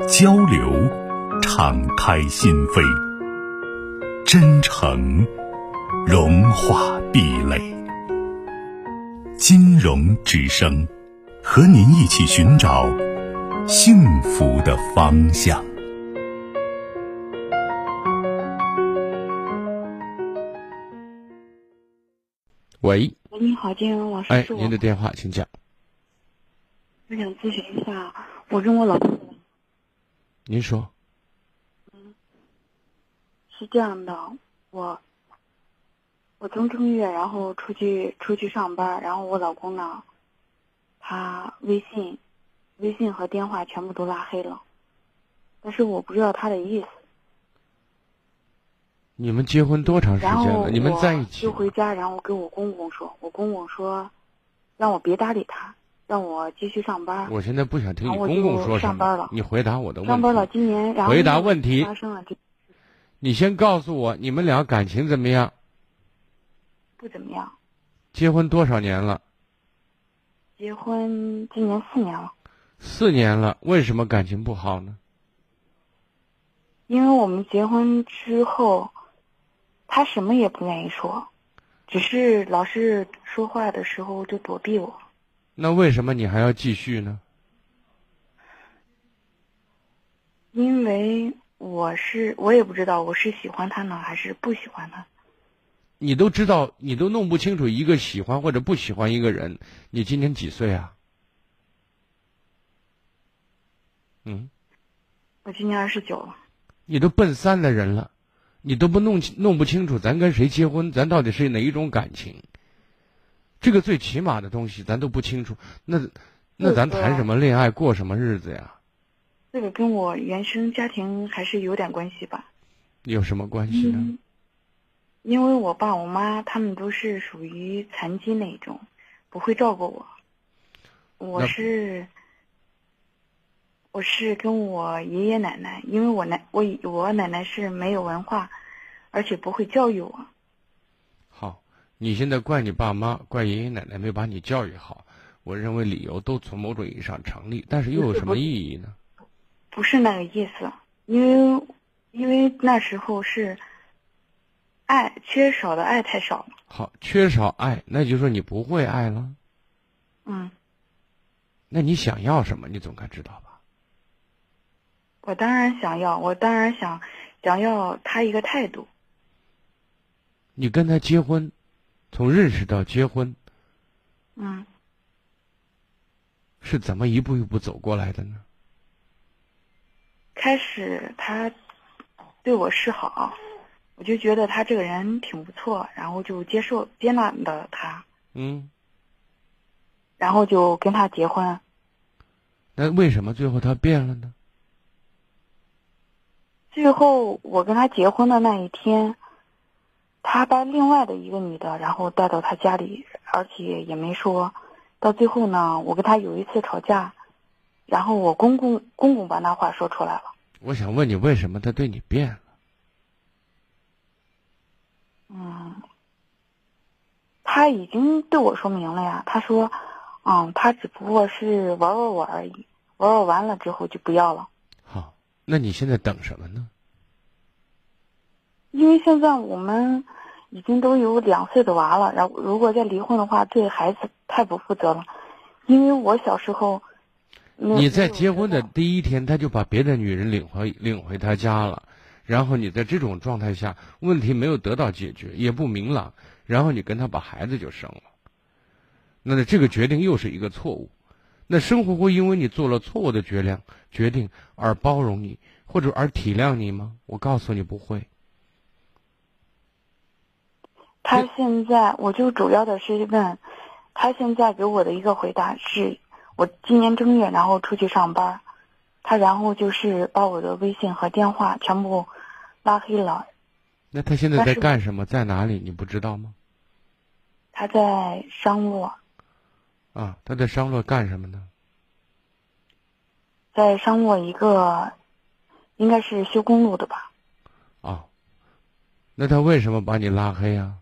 交流，敞开心扉；真诚，融化壁垒。金融之声，和您一起寻找幸福的方向。喂，喂，你好，金融老师，哎，您的电话，请讲。我想咨询一下，我跟我老公您说，嗯是这样的，我我从正月然后出去出去上班，然后我老公呢，他微信微信和电话全部都拉黑了，但是我不知道他的意思。你们结婚多长时间了？你们在一起？就回家，然后跟我公公说，我公公说，让我别搭理他，让我继续上班。我现在不想听你公公说什么上班了，你回答我的问题上班了。今年然后回答问题发生了这你先告诉我，你们俩感情怎么样？不怎么样。结婚多少年了？结婚今年四年了，四年了，为什么感情不好呢？因为我们结婚之后，他什么也不愿意说，只是老是说话的时候就躲避我。那为什么你还要继续呢？因为我是我也不知道我是喜欢他呢还是不喜欢他。你都知道，你都弄不清楚一个喜欢或者不喜欢一个人，你今年几岁啊？嗯，我今年二十九了，你都奔三的人了，你都不弄清弄不清楚咱跟谁结婚，咱到底是哪一种感情？这个最起码的东西咱都不清楚，那那咱谈什么恋爱，过什么日子呀？这个跟我原生家庭还是有点关系吧。有什么关系呢？嗯，因为我爸我妈他们都是属于残疾那种，不会照顾我。我是我是跟我爷爷奶奶，因为我奶我我奶奶是没有文化，而且不会教育我。好，你现在怪你爸妈，怪爷爷奶奶没把你教育好，我认为理由都从某种意义上成立，但是又有什么意义呢？不是那个意思，因为因为那时候是爱缺少的爱太少了。好，缺少爱，那就说你不会爱了。嗯，那你想要什么？你总该知道吧？我当然想要，我当然想想要他一个态度。你跟他结婚，从认识到结婚，嗯，是怎么一步一步走过来的呢？开始他对我示好，我就觉得他这个人挺不错，然后就接受接纳了他，嗯，然后就跟他结婚。那为什么最后他变了呢？最后我跟他结婚的那一天，他把另外的一个女的，然后带到他家里，而且也没说。到最后呢，我跟他有一次吵架，然后我公公公公把那话说出来了。我想问你，为什么他对你变了？嗯，他已经对我说明了呀。他说，嗯，他只不过是玩玩我而已，玩玩完了之后就不要了。好，那你现在等什么呢？因为现在我们已经都有两岁的娃了，然后如果再离婚的话，对孩子太不负责了。因为我小时候，你在结婚的第一天，他就把别的女人领回领回他家了，然后你在这种状态下，问题没有得到解决，也不明朗，然后你跟他把孩子就生了，那这个决定又是一个错误。那生活会因为你做了错误的决定决定而包容你，或者而体谅你吗？我告诉你不会。他现在，我就主要的是问，他现在给我的一个回答是，我今年正月然后出去上班，他他然后就是把我的微信和电话全部拉黑了。那他现在在干什么？在哪里？你不知道吗？他在商洛，啊，他在商洛干什么呢？在商洛一个应该是修公路的吧？啊，那他为什么把你拉黑啊？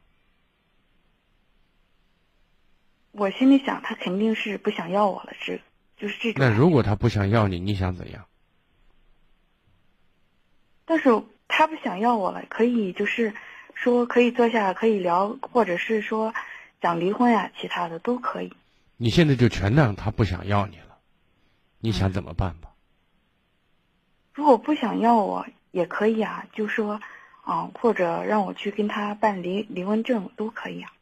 我心里想，他肯定是不想要我了，是就是这种那。如果他不想要你，你想怎样？但是他不想要我了，可以就是说可以坐下可以聊，或者是说想离婚呀、其他的都可以。你现在就全让他不想要你了，你想怎么办吧？如果不想要我也可以啊，就说，啊、或者让我去跟他办离离婚证都可以啊。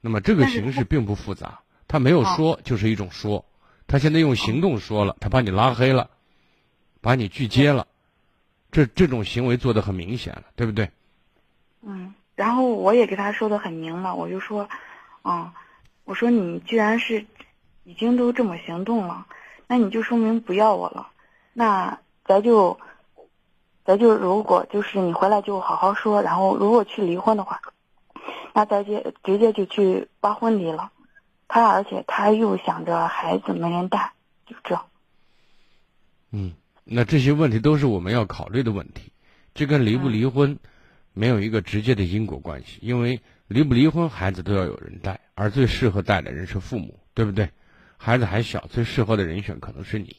那么这个形式并不复杂，他没有哦说就是一种说，他现在用行动说了，他把你拉黑了，把你拒接了，这这种行为做得很明显了，对不对？嗯，然后我也给他说的很明了，我就说，啊、我说你既然是已经都这么行动了，那你就说明不要我了，那咱就，咱就如果就是你回来就好好说，然后如果去离婚的话，那咱就直接就去办婚离了。他而且他又想着孩子没人带，就这。嗯，那这些问题都是我们要考虑的问题，这跟离不离婚没有一个直接的因果关系，因为离不离婚，孩子都要有人带，而最适合带的人是父母，对不对？孩子还小，最适合的人选可能是你。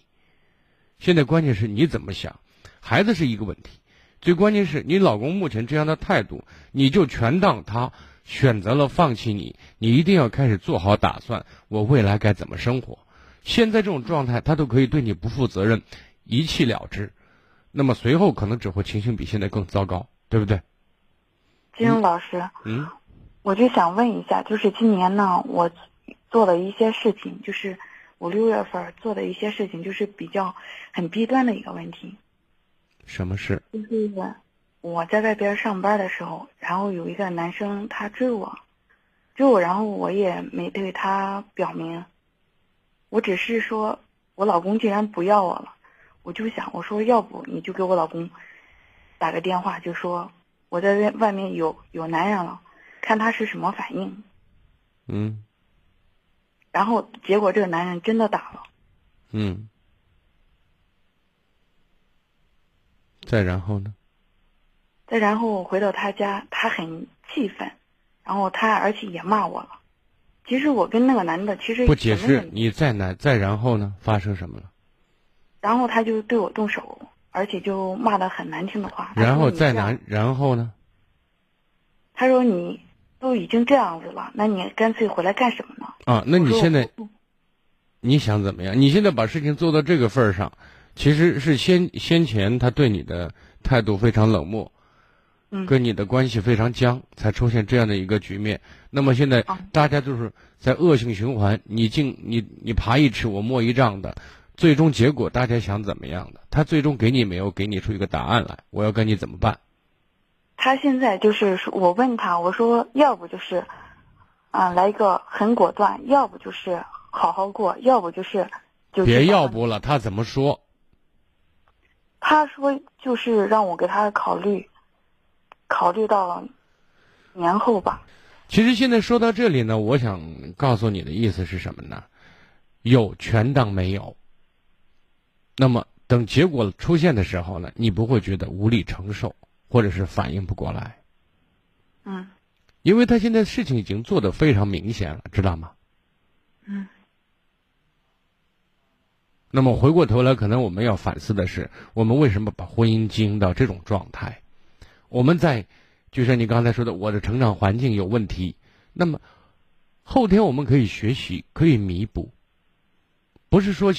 现在关键是你怎么想，孩子是一个问题，最关键是你老公目前这样的态度，你就全当他选择了放弃你，你一定要开始做好打算，我未来该怎么生活。现在这种状态，他都可以对你不负责任，一气了之，那么随后可能只会情形比现在更糟糕，对不对？金庸老师，嗯我就想问一下，就是今年呢，我做了一些事情，就是五六月份做的一些事情，就是比较很弊端的一个问题，什么事？就是我在外边上班的时候，然后有一个男生他追我，追我，然后我也没对他表明，我只是说我老公竟然不要我了，我就想我说要不你就给我老公打个电话，就说我在外外面有有男人了，看他是什么反应。嗯然后结果这个男人真的打了，嗯。再然后呢？再然后我回到他家，他很气愤，然后他而且也骂我了。其实我跟那个男的其实不解释你再难再然后呢？发生什么了？然后他就对我动手，而且就骂的很难听的话。然后再难，然后呢？他说你都已经这样子了，那你干脆回来干什么呢？啊，那你现在你想怎么样？你现在把事情做到这个份儿上，其实是先先前他对你的态度非常冷漠，嗯跟你的关系非常僵，才出现这样的一个局面。那么现在啊大家就是在恶性循环，你进你你爬一尺我摸一丈的，最终结果大家想怎么样的？他最终给你没有给你出一个答案来，我要跟你怎么办？他现在就是说我问他，我说要不就是，啊、来一个很果断，要不就是好好过，要不就是就别要不了，他怎么说？他说就是让我给他考虑，考虑到年后吧。其实现在说到这里呢，我想告诉你的意思是什么呢？有权当没有。那么等结果出现的时候呢，你不会觉得无力承受，或者是反应不过来，嗯因为他现在事情已经做得非常明显了，知道吗？嗯那么回过头来，可能我们要反思的是，我们为什么把婚姻经营到这种状态？我们在，就像你刚才说的，我的成长环境有问题，那么后天我们可以学习，可以弥补，不是说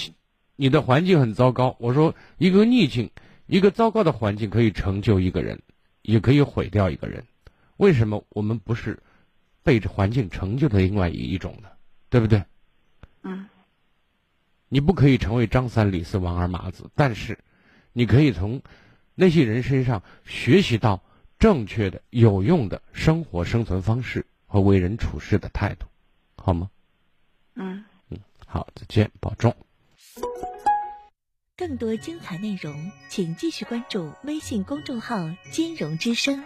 你的环境很糟糕。我说一个逆境，一个糟糕的环境可以成就一个人，也可以毁掉一个人。为什么我们不是被这环境成就的另外一种呢？对不对？嗯你不可以成为张三李四王二麻子，但是你可以从那些人身上学习到正确的、有用的生活生存方式和为人处事的态度，好吗？嗯嗯。好，再见，保重。更多精彩内容，请继续关注微信公众号“金融之声”。